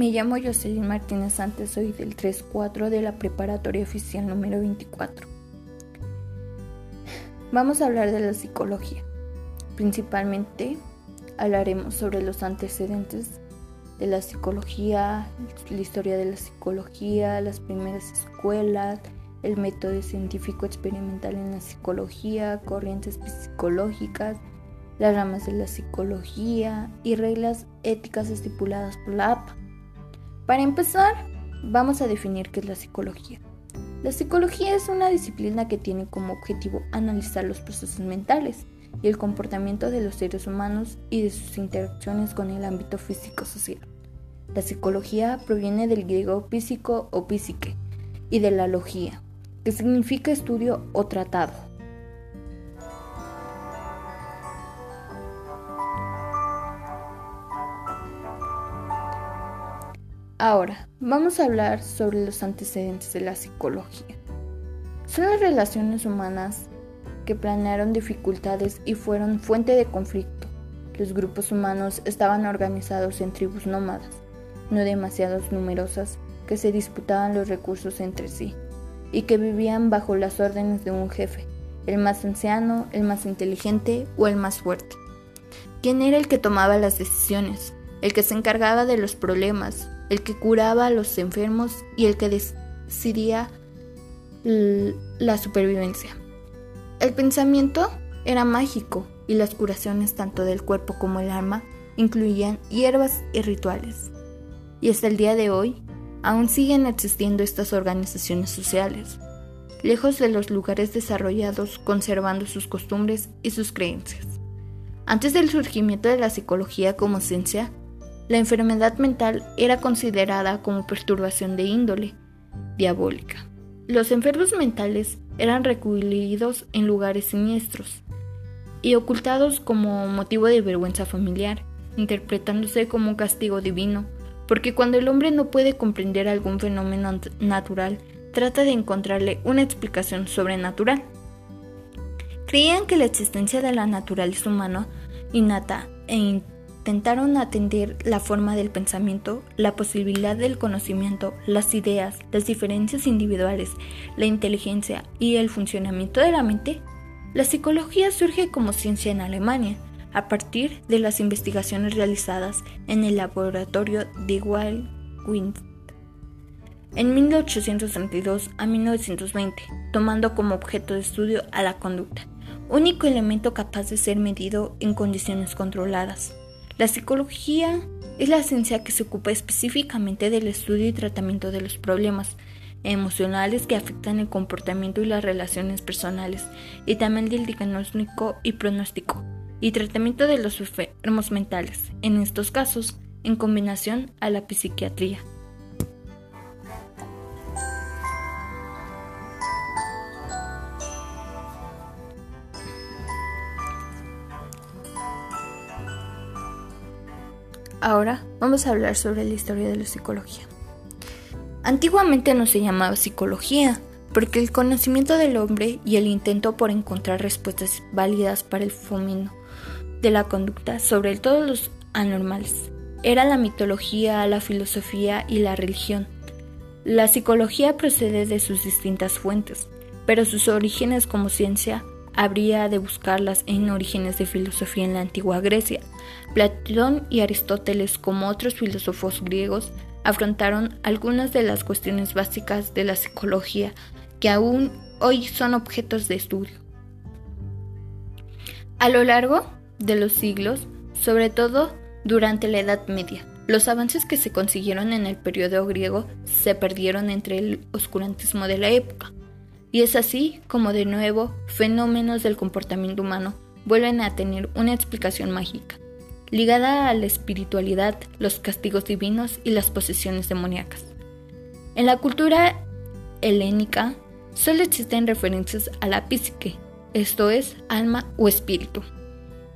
Me llamo Jocelyn Martínez Santos, soy del 3-4 de la preparatoria oficial número 24. Vamos a hablar de la psicología. Principalmente hablaremos sobre los antecedentes de la psicología, la historia de la psicología, las primeras escuelas, el método científico experimental en la psicología, corrientes psicológicas, las ramas de la psicología y reglas éticas estipuladas por la APA. Para empezar, vamos a definir qué es la psicología. La psicología es una disciplina que tiene como objetivo analizar los procesos mentales y el comportamiento de los seres humanos y de sus interacciones con el ámbito físico-social. La psicología proviene del griego físico o psique y de la logía, que significa estudio o tratado. Ahora, vamos a hablar sobre los antecedentes de la psicología. Son las relaciones humanas que planearon dificultades y fueron fuente de conflicto. Los grupos humanos estaban organizados en tribus nómadas, no demasiado numerosas, que se disputaban los recursos entre sí y que vivían bajo las órdenes de un jefe, el más anciano, el más inteligente o el más fuerte. ¿Quién era el que tomaba las decisiones? El que se encargaba de los problemas, el que curaba a los enfermos y el que decidía la supervivencia. El pensamiento era mágico y las curaciones tanto del cuerpo como el alma incluían hierbas y rituales. Y hasta el día de hoy aún siguen existiendo estas organizaciones sociales, lejos de los lugares desarrollados conservando sus costumbres y sus creencias. Antes del surgimiento de la psicología como ciencia, la enfermedad mental era considerada como perturbación de índole diabólica. Los enfermos mentales eran recluidos en lugares siniestros y ocultados como motivo de vergüenza familiar, interpretándose como un castigo divino porque cuando el hombre no puede comprender algún fenómeno natural, trata de encontrarle una explicación sobrenatural. Creían que la existencia de la naturaleza humana innata e intentaron atender la forma del pensamiento, la posibilidad del conocimiento, las ideas, las diferencias individuales, la inteligencia y el funcionamiento de la mente. La psicología surge como ciencia en Alemania, a partir de las investigaciones realizadas en el laboratorio de Wild en 1832 a 1920, tomando como objeto de estudio a la conducta, único elemento capaz de ser medido en condiciones controladas. La psicología es la ciencia que se ocupa específicamente del estudio y tratamiento de los problemas emocionales que afectan el comportamiento y las relaciones personales, y también del diagnóstico y pronóstico y tratamiento de los enfermos mentales, en estos casos en combinación a la psiquiatría. Ahora vamos a hablar sobre la historia de la psicología. Antiguamente no se llamaba psicología, porque el conocimiento del hombre y el intento por encontrar respuestas válidas para el fomento de la conducta sobre todos los anormales. Era la mitología, la filosofía y la religión. La psicología procede de sus distintas fuentes, pero sus orígenes como ciencia habría de buscarlas en orígenes de filosofía en la antigua Grecia. Platón y Aristóteles, como otros filósofos griegos, afrontaron algunas de las cuestiones básicas de la psicología que aún hoy son objetos de estudio. A lo largo de los siglos, sobre todo durante la Edad Media. Los avances que se consiguieron en el periodo griego se perdieron entre el oscurantismo de la época. Y es así como de nuevo fenómenos del comportamiento humano vuelven a tener una explicación mágica, ligada a la espiritualidad, los castigos divinos y las posesiones demoníacas. En la cultura helénica solo existen referencias a la psique, esto es, alma o espíritu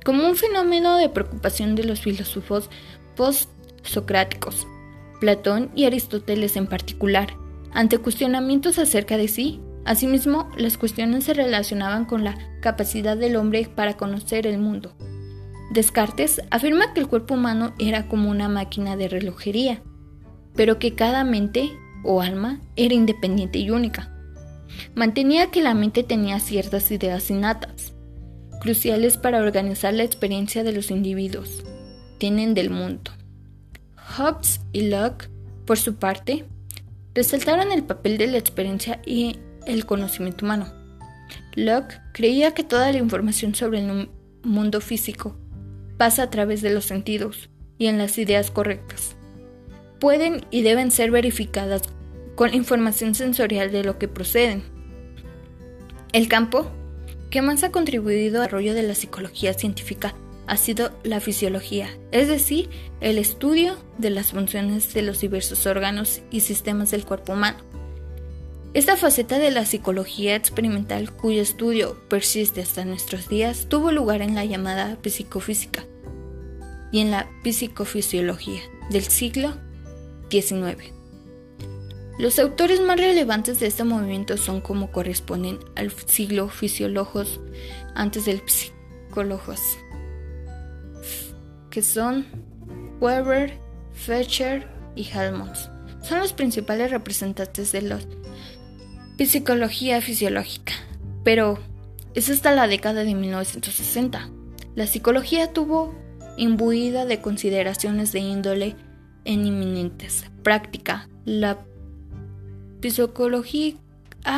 como un fenómeno de preocupación de los filósofos post-socráticos, Platón y Aristóteles en particular, ante cuestionamientos acerca de sí. Asimismo, las cuestiones se relacionaban con la capacidad del hombre para conocer el mundo. Descartes afirma que el cuerpo humano era como una máquina de relojería, pero que cada mente o alma era independiente y única. Mantenía que la mente tenía ciertas ideas innatas, cruciales para organizar la experiencia de los individuos, tienen del mundo. Hobbes y Locke, por su parte, resaltaron el papel de la experiencia y el conocimiento humano. Locke creía que toda la información sobre el mundo físico pasa a través de los sentidos y en las ideas correctas. Pueden y deben ser verificadas con información sensorial de lo que proceden. El campo que más ha contribuido al desarrollo de la psicología científica ha sido la fisiología, es decir, el estudio de las funciones de los diversos órganos y sistemas del cuerpo humano. Esta faceta de la psicología experimental, cuyo estudio persiste hasta nuestros días, tuvo lugar en la llamada psicofísica y en la psicofisiología del siglo XIX. Los autores más relevantes de este movimiento son como corresponden al siglo fisiólogos antes del psicólogos, que son Weber, Fetcher y Helmholtz. Son los principales representantes de la psicología fisiológica, pero es hasta la década de 1960. La psicología tuvo imbuida de consideraciones de índole en inminentes, práctica, la psicología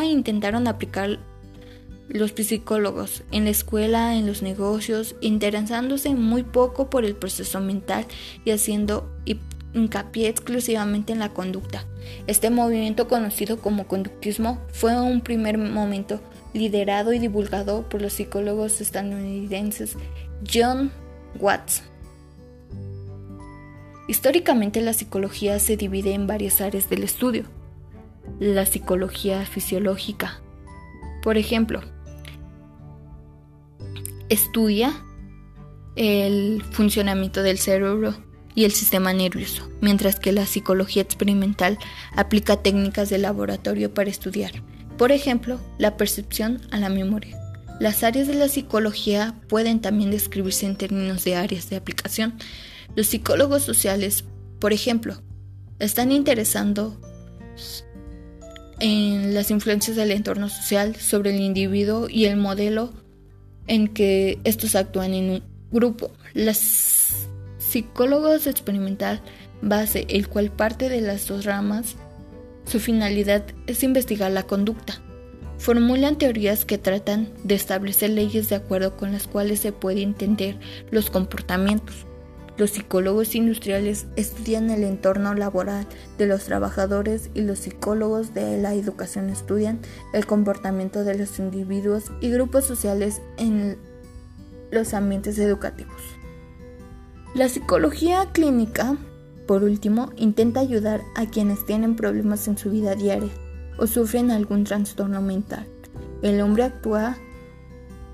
intentaron aplicar los psicólogos en la escuela, en los negocios, interesándose muy poco por el proceso mental y haciendo hincapié exclusivamente en la conducta. Este movimiento conocido como conductismo fue un primer momento liderado y divulgado por los psicólogos estadounidenses John Watts. Históricamente la psicología se divide en varias áreas del estudio la psicología fisiológica. Por ejemplo, estudia el funcionamiento del cerebro y el sistema nervioso, mientras que la psicología experimental aplica técnicas de laboratorio para estudiar, por ejemplo, la percepción a la memoria. Las áreas de la psicología pueden también describirse en términos de áreas de aplicación. Los psicólogos sociales, por ejemplo, están interesando en las influencias del entorno social sobre el individuo y el modelo en que estos actúan en un grupo. Las psicólogos experimental base, el cual parte de las dos ramas, su finalidad es investigar la conducta. Formulan teorías que tratan de establecer leyes de acuerdo con las cuales se puede entender los comportamientos. Los psicólogos industriales estudian el entorno laboral de los trabajadores y los psicólogos de la educación estudian el comportamiento de los individuos y grupos sociales en los ambientes educativos. La psicología clínica, por último, intenta ayudar a quienes tienen problemas en su vida diaria o sufren algún trastorno mental. El hombre actúa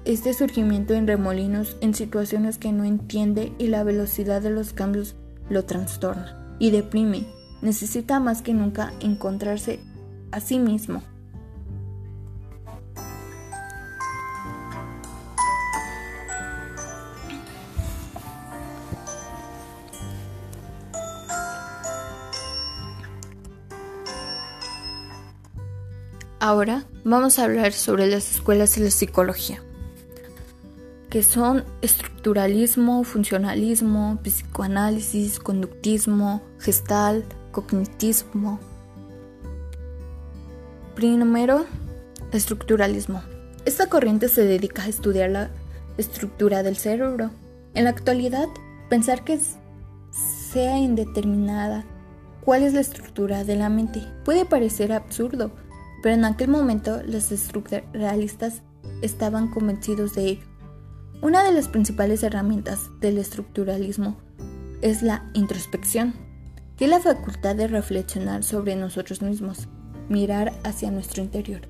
este surgimiento en remolinos en situaciones que no entiende y la velocidad de los cambios lo trastorna y deprime. Necesita más que nunca encontrarse a sí mismo. Ahora vamos a hablar sobre las escuelas de la psicología que son estructuralismo, funcionalismo, psicoanálisis, conductismo, gestal, cognitismo. Primero, estructuralismo. Esta corriente se dedica a estudiar la estructura del cerebro. En la actualidad, pensar que sea indeterminada cuál es la estructura de la mente puede parecer absurdo, pero en aquel momento los estructuralistas estaban convencidos de ello. Una de las principales herramientas del estructuralismo es la introspección, que es la facultad de reflexionar sobre nosotros mismos, mirar hacia nuestro interior.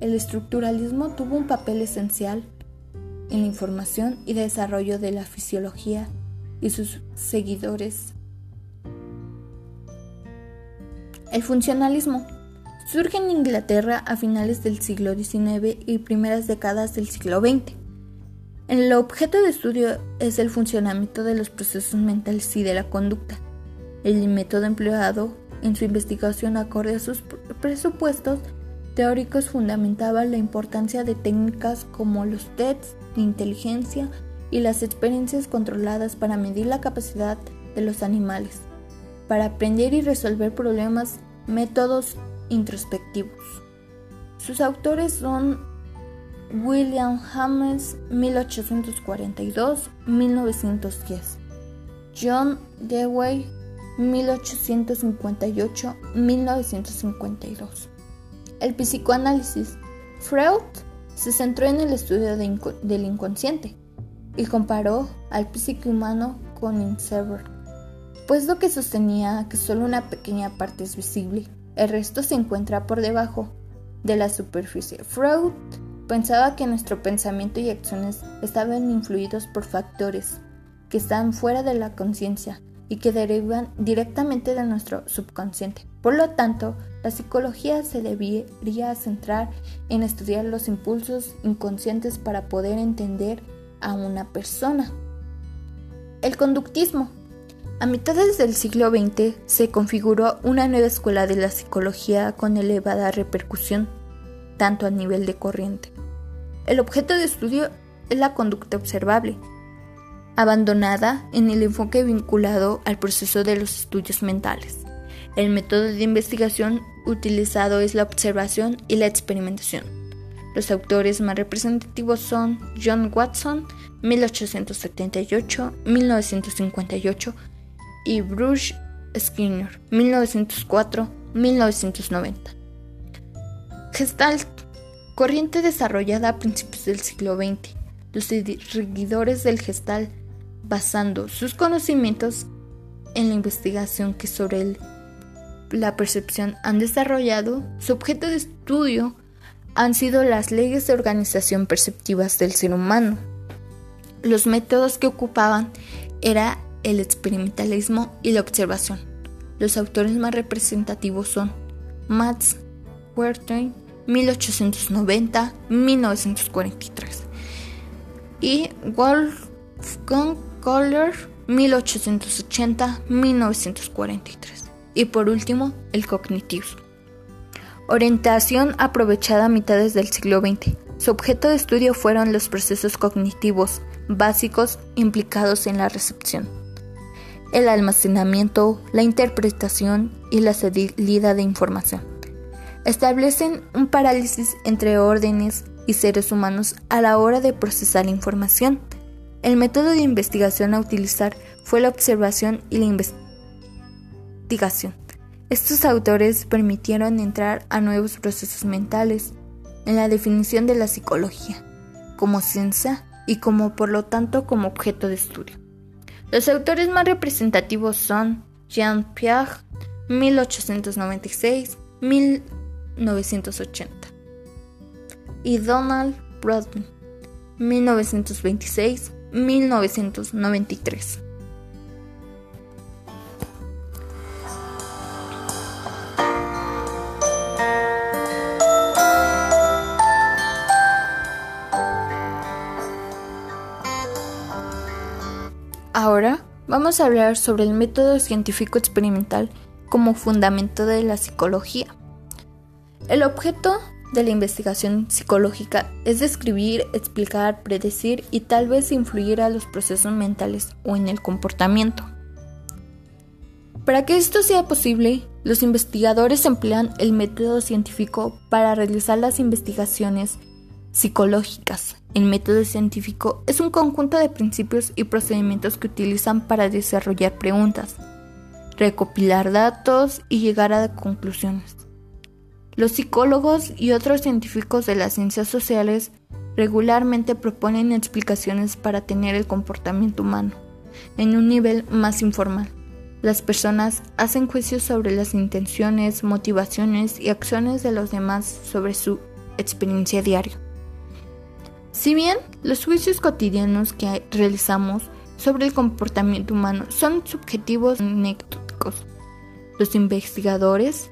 El estructuralismo tuvo un papel esencial en la información y desarrollo de la fisiología y sus seguidores. El funcionalismo surge en Inglaterra a finales del siglo XIX y primeras décadas del siglo XX. El objeto de estudio es el funcionamiento de los procesos mentales y de la conducta. El método empleado en su investigación acorde a sus presupuestos teóricos fundamentaba la importancia de técnicas como los tests de inteligencia y las experiencias controladas para medir la capacidad de los animales, para aprender y resolver problemas, métodos introspectivos. Sus autores son William James 1842-1910, John Dewey 1858-1952. El psicoanálisis. Freud se centró en el estudio del inconsciente y comparó al psique humano con Insever, puesto que sostenía que solo una pequeña parte es visible, el resto se encuentra por debajo de la superficie. Freud pensaba que nuestro pensamiento y acciones estaban influidos por factores que están fuera de la conciencia y que derivan directamente de nuestro subconsciente. Por lo tanto, la psicología se debería centrar en estudiar los impulsos inconscientes para poder entender a una persona. El conductismo. A mitades del siglo XX se configuró una nueva escuela de la psicología con elevada repercusión, tanto a nivel de corriente. El objeto de estudio es la conducta observable, abandonada en el enfoque vinculado al proceso de los estudios mentales. El método de investigación utilizado es la observación y la experimentación. Los autores más representativos son John Watson, 1878-1958, y Bruce Skinner, 1904-1990. Gestalt, corriente desarrollada a principios del siglo XX. Los seguidores del Gestalt basando sus conocimientos en la investigación que sobre la percepción han desarrollado, su objeto de estudio han sido las leyes de organización perceptivas del ser humano. Los métodos que ocupaban era el experimentalismo y la observación. Los autores más representativos son Max Wertheim 1890-1943 y Wolfgang Kohler 1880-1943. Y por último, el cognitivo. Orientación aprovechada a mitades del siglo XX. Su objeto de estudio fueron los procesos cognitivos básicos implicados en la recepción, el almacenamiento, la interpretación y la salida de información. Establecen un parálisis entre órdenes y seres humanos a la hora de procesar información el método de investigación a utilizar fue la observación y la investigación. Estos autores permitieron entrar a nuevos procesos mentales en la definición de la psicología como ciencia y como por lo tanto como objeto de estudio. Los autores más representativos son Jean Piaget, 1896-1980 y Donald Brodman, 1926 vamos a hablar sobre el método científico experimental como fundamento de la psicología. El objeto de la investigación psicológica es describir, explicar, predecir y tal vez influir a los procesos mentales o en el comportamiento. Para que esto sea posible, los investigadores emplean el método científico para realizar las investigaciones psicológicas. El método científico es un conjunto de principios y procedimientos que utilizan para desarrollar preguntas, recopilar datos y llegar a conclusiones. Los psicólogos y otros científicos de las ciencias sociales regularmente proponen explicaciones para tener el comportamiento humano en un nivel más informal. Las personas hacen juicios sobre las intenciones, motivaciones y acciones de los demás sobre su experiencia diaria. Si bien los juicios cotidianos que realizamos sobre el comportamiento humano son subjetivos anecdóticos, los investigadores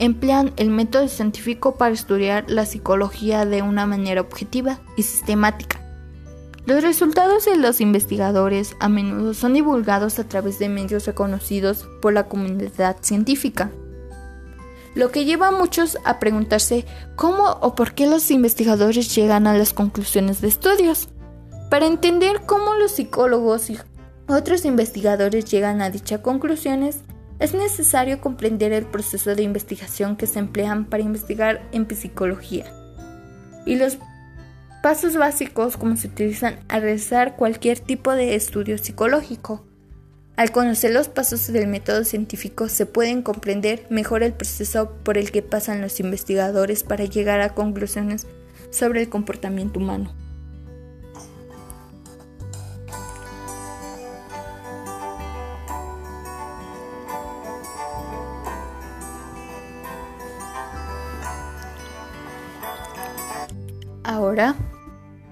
emplean el método científico para estudiar la psicología de una manera objetiva y sistemática. Los resultados de los investigadores a menudo son divulgados a través de medios reconocidos por la comunidad científica. Lo que lleva a muchos a preguntarse cómo o por qué los investigadores llegan a las conclusiones de estudios. Para entender cómo los psicólogos y otros investigadores llegan a dichas conclusiones, es necesario comprender el proceso de investigación que se emplean para investigar en psicología y los pasos básicos como se utilizan al realizar cualquier tipo de estudio psicológico. Al conocer los pasos del método científico se pueden comprender mejor el proceso por el que pasan los investigadores para llegar a conclusiones sobre el comportamiento humano. Ahora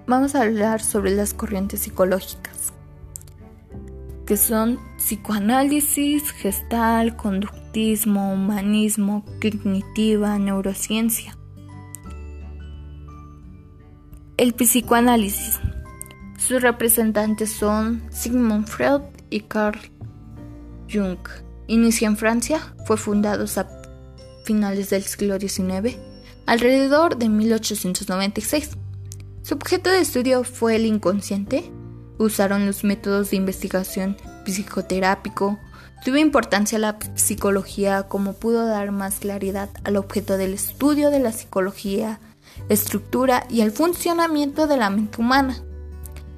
vamos a hablar sobre las corrientes psicológicas, que son psicoanálisis, gestal, conductismo, humanismo, cognitiva, neurociencia. El psicoanálisis. Sus representantes son Sigmund Freud y Carl Jung. Inicia en Francia, fue fundado a finales del siglo XIX alrededor de 1896. Su objeto de estudio fue el inconsciente. Usaron los métodos de investigación psicoterápico. Tuvo importancia la psicología como pudo dar más claridad al objeto del estudio de la psicología, estructura y el funcionamiento de la mente humana.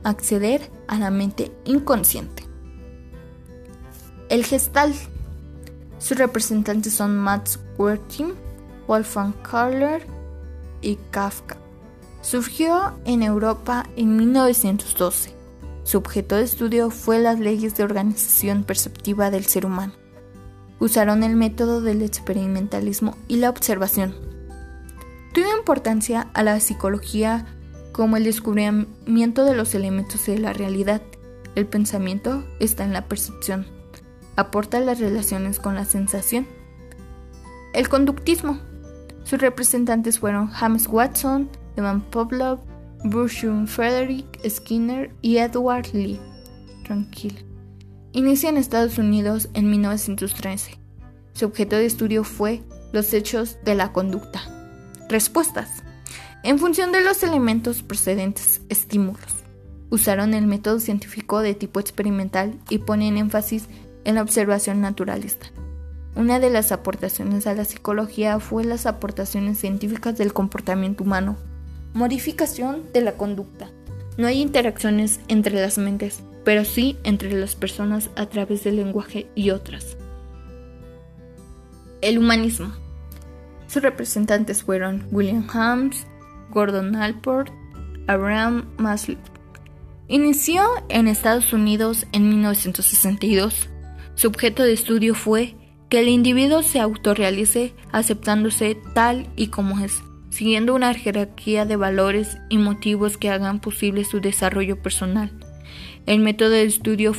Acceder a la mente inconsciente. El gestal. Sus representantes son Max Werthing, Wolfgang Kahler y Kafka. Surgió en Europa en 1912. Su objeto de estudio fue las leyes de organización perceptiva del ser humano. Usaron el método del experimentalismo y la observación. Tuvo importancia a la psicología como el descubrimiento de los elementos de la realidad. El pensamiento está en la percepción. Aporta las relaciones con la sensación. El conductismo sus representantes fueron James Watson, Evan Pavlov, Bruce Frederick Skinner y Edward Lee. Tranquila. Inicia en Estados Unidos en 1913. Su objeto de estudio fue los hechos de la conducta. Respuestas. En función de los elementos procedentes, estímulos. Usaron el método científico de tipo experimental y ponen énfasis en la observación naturalista. Una de las aportaciones a la psicología fue las aportaciones científicas del comportamiento humano. Modificación de la conducta. No hay interacciones entre las mentes, pero sí entre las personas a través del lenguaje y otras. El humanismo. Sus representantes fueron William James, Gordon Alport, Abraham Maslow. Inició en Estados Unidos en 1962. Su objeto de estudio fue que el individuo se autorrealice aceptándose tal y como es, siguiendo una jerarquía de valores y motivos que hagan posible su desarrollo personal. El método de estudio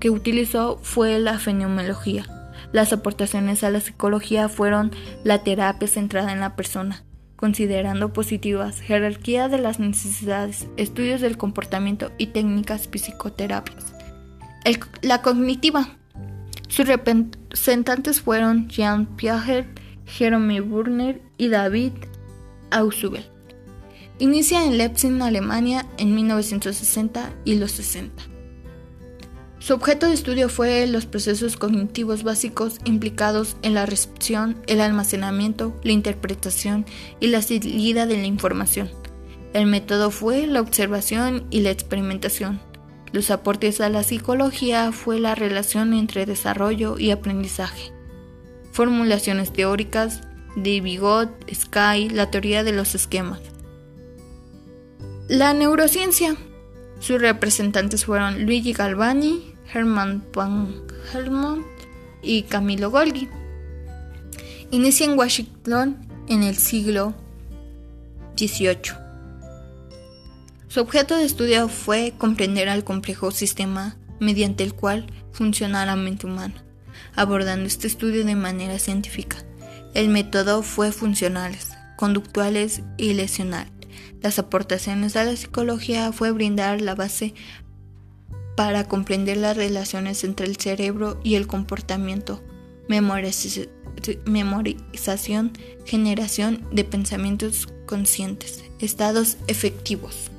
que utilizó fue la fenomenología. Las aportaciones a la psicología fueron la terapia centrada en la persona, considerando positivas jerarquía de las necesidades, estudios del comportamiento y técnicas psicoterapias. la cognitiva sus representantes fueron Jean Piaget, Jerome Burner y David Ausubel. Inicia en Leipzig, Alemania, en 1960 y los 60. Su objeto de estudio fue los procesos cognitivos básicos implicados en la recepción, el almacenamiento, la interpretación y la salida de la información. El método fue la observación y la experimentación. Los aportes a la psicología fue la relación entre desarrollo y aprendizaje. Formulaciones teóricas de Bigot, Sky, la teoría de los esquemas. La neurociencia. Sus representantes fueron Luigi Galvani, Hermann van Helmont y Camilo Golgi. Inicia en Washington en el siglo XVIII. Su objeto de estudio fue comprender al complejo sistema mediante el cual funciona la mente humana, abordando este estudio de manera científica. El método fue funcionales, conductuales y lesional. Las aportaciones a la psicología fue brindar la base para comprender las relaciones entre el cerebro y el comportamiento, memorización, generación de pensamientos conscientes, estados efectivos.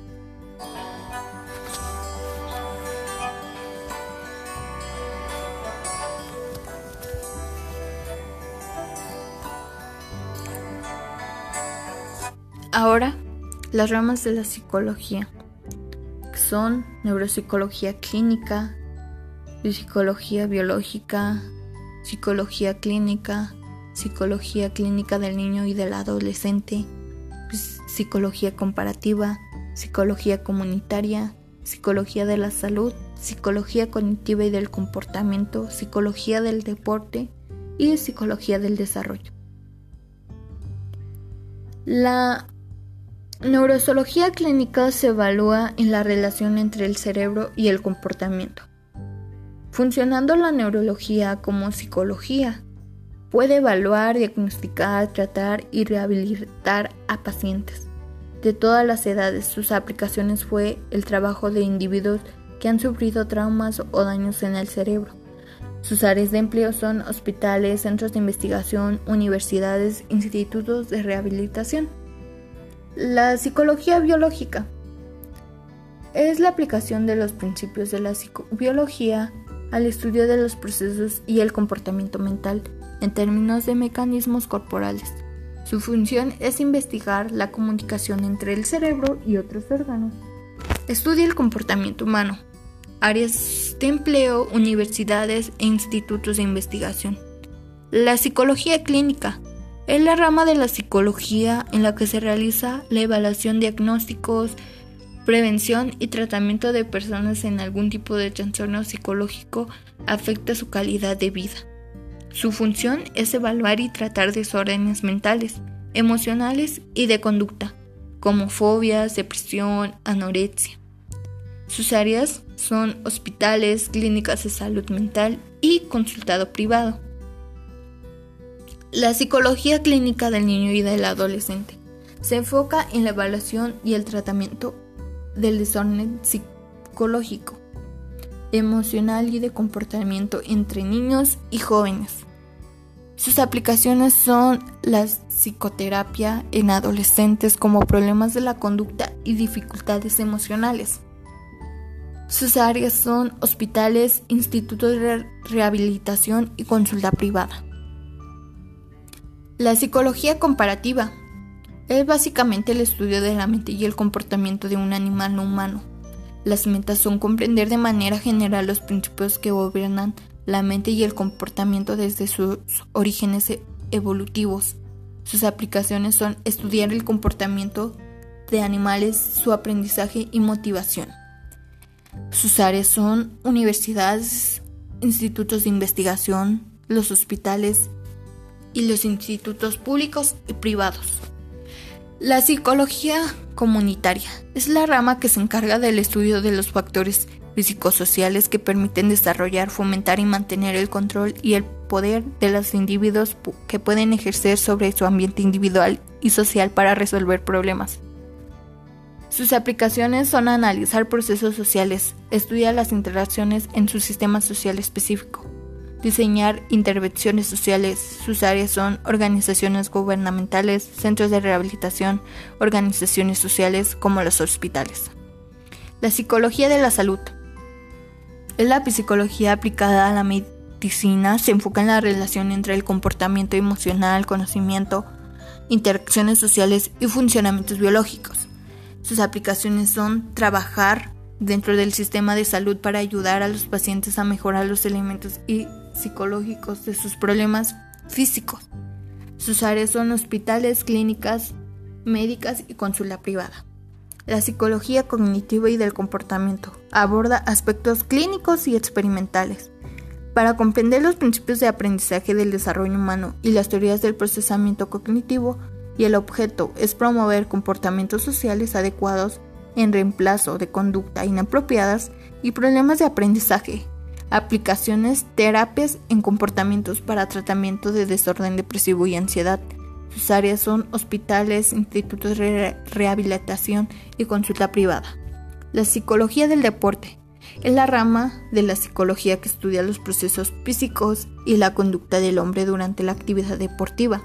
Ahora, las ramas de la psicología son neuropsicología clínica, psicología biológica, psicología clínica, psicología clínica del niño y del adolescente, psicología comparativa, psicología comunitaria, psicología de la salud, psicología cognitiva y del comportamiento, psicología del deporte y psicología del desarrollo. La Neurozoología clínica se evalúa en la relación entre el cerebro y el comportamiento. Funcionando la neurología como psicología, puede evaluar, diagnosticar, tratar y rehabilitar a pacientes de todas las edades. Sus aplicaciones fue el trabajo de individuos que han sufrido traumas o daños en el cerebro. Sus áreas de empleo son hospitales, centros de investigación, universidades, institutos de rehabilitación. La psicología biológica es la aplicación de los principios de la psicobiología al estudio de los procesos y el comportamiento mental en términos de mecanismos corporales. Su función es investigar la comunicación entre el cerebro y otros órganos. Estudia el comportamiento humano, áreas de empleo, universidades e institutos de investigación. La psicología clínica es la rama de la psicología en la que se realiza la evaluación, diagnósticos, prevención y tratamiento de personas en algún tipo de trastorno psicológico afecta su calidad de vida. Su función es evaluar y tratar desórdenes mentales, emocionales y de conducta, como fobias, depresión, anorexia. Sus áreas son hospitales, clínicas de salud mental y consultado privado. La psicología clínica del niño y del adolescente se enfoca en la evaluación y el tratamiento del desorden psicológico, emocional y de comportamiento entre niños y jóvenes. Sus aplicaciones son la psicoterapia en adolescentes como problemas de la conducta y dificultades emocionales. Sus áreas son hospitales, institutos de rehabilitación y consulta privada. La psicología comparativa es básicamente el estudio de la mente y el comportamiento de un animal no humano. Las metas son comprender de manera general los principios que gobiernan la mente y el comportamiento desde sus orígenes evolutivos. Sus aplicaciones son estudiar el comportamiento de animales, su aprendizaje y motivación. Sus áreas son universidades, institutos de investigación, los hospitales, y los institutos públicos y privados. La psicología comunitaria es la rama que se encarga del estudio de los factores físico-sociales que permiten desarrollar, fomentar y mantener el control y el poder de los individuos que pueden ejercer sobre su ambiente individual y social para resolver problemas. Sus aplicaciones son analizar procesos sociales, estudiar las interacciones en su sistema social específico, diseñar intervenciones sociales. Sus áreas son organizaciones gubernamentales, centros de rehabilitación, organizaciones sociales como los hospitales. La psicología de la salud. Es la psicología aplicada a la medicina, se enfoca en la relación entre el comportamiento emocional, conocimiento, interacciones sociales y funcionamientos biológicos. Sus aplicaciones son trabajar dentro del sistema de salud para ayudar a los pacientes a mejorar los elementos y psicológicos de sus problemas físicos. Sus áreas son hospitales, clínicas, médicas y consulta privada. La psicología cognitiva y del comportamiento aborda aspectos clínicos y experimentales. Para comprender los principios de aprendizaje del desarrollo humano y las teorías del procesamiento cognitivo, y el objeto es promover comportamientos sociales adecuados en reemplazo de conducta inapropiadas y problemas de aprendizaje, aplicaciones, terapias en comportamientos para tratamiento de desorden depresivo y ansiedad. Sus áreas son hospitales, institutos de rehabilitación y consulta privada. La psicología del deporte es la rama de la psicología que estudia los procesos físicos y la conducta del hombre durante la actividad deportiva.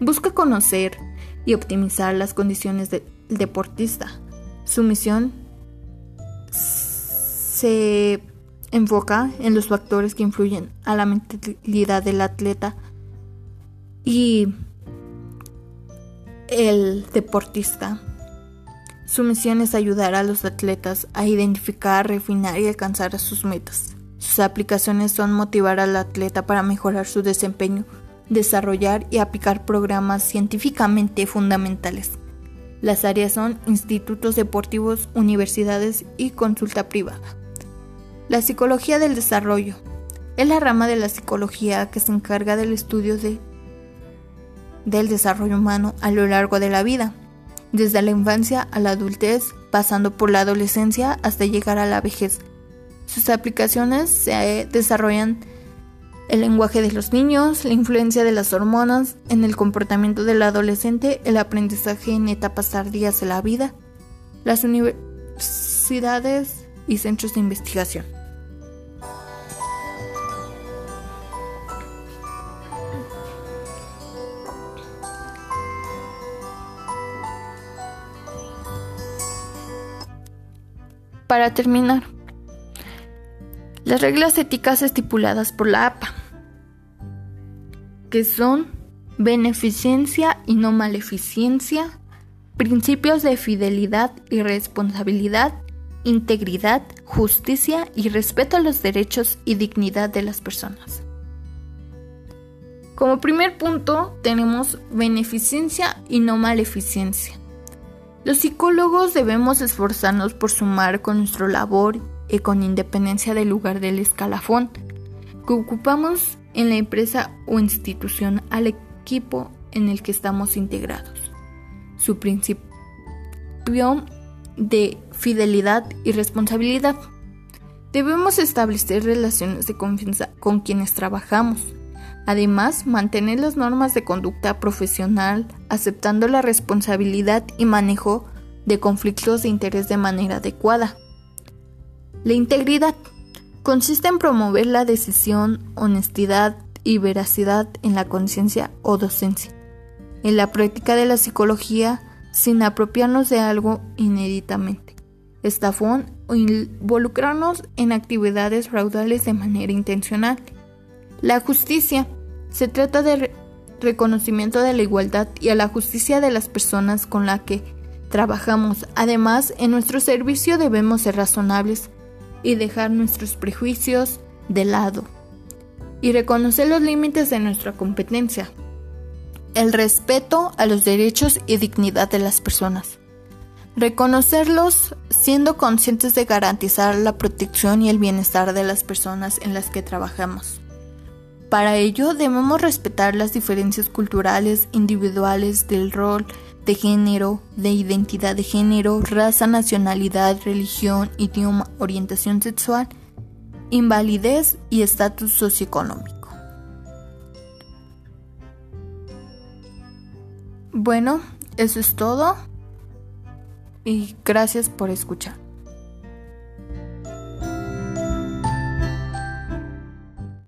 Busca conocer y optimizar las condiciones del deportista. Su misión se enfoca en los factores que influyen a la mentalidad del atleta y el deportista. Su misión es ayudar a los atletas a identificar, refinar y alcanzar sus metas. Sus aplicaciones son motivar al atleta para mejorar su desempeño, desarrollar y aplicar programas científicamente fundamentales. Las áreas son institutos deportivos, universidades y consulta privada. La psicología del desarrollo es la rama de la psicología que se encarga del estudio de del desarrollo humano a lo largo de la vida, desde la infancia a la adultez, pasando por la adolescencia hasta llegar a la vejez. Sus aplicaciones se desarrollan el lenguaje de los niños, la influencia de las hormonas en el comportamiento del adolescente, el aprendizaje en etapas tardías de la vida, las universidades y centros de investigación. Para terminar, las reglas éticas estipuladas por la APA, que son beneficencia y no maleficencia, principios de fidelidad y responsabilidad, integridad, justicia y respeto a los derechos y dignidad de las personas. Como primer punto tenemos beneficencia y no maleficencia. Los psicólogos debemos esforzarnos por sumar con nuestra labor y con independencia del lugar del escalafón que ocupamos en la empresa o institución al equipo en el que estamos integrados. Su principio de fidelidad y responsabilidad. Debemos establecer relaciones de confianza con quienes trabajamos Además, mantener las normas de conducta profesional, aceptando la responsabilidad y manejo de conflictos de interés de manera adecuada. La integridad consiste en promover la decisión, honestidad y veracidad en la conciencia o docencia, en la práctica de la psicología sin apropiarnos de algo inéditamente, estafón o involucrarnos en actividades fraudales de manera intencional. La justicia se trata de reconocimiento de la igualdad y a la justicia de las personas con las que trabajamos. Además, en nuestro servicio debemos ser razonables y dejar nuestros prejuicios de lado y reconocer los límites de nuestra competencia. El respeto a los derechos y dignidad de las personas. Reconocerlos siendo conscientes de garantizar la protección y el bienestar de las personas en las que trabajamos. Para ello debemos respetar las diferencias culturales individuales del rol de género, de identidad de género, raza, nacionalidad, religión, idioma, orientación sexual, invalidez y estatus socioeconómico. Bueno, eso es todo y gracias por escuchar.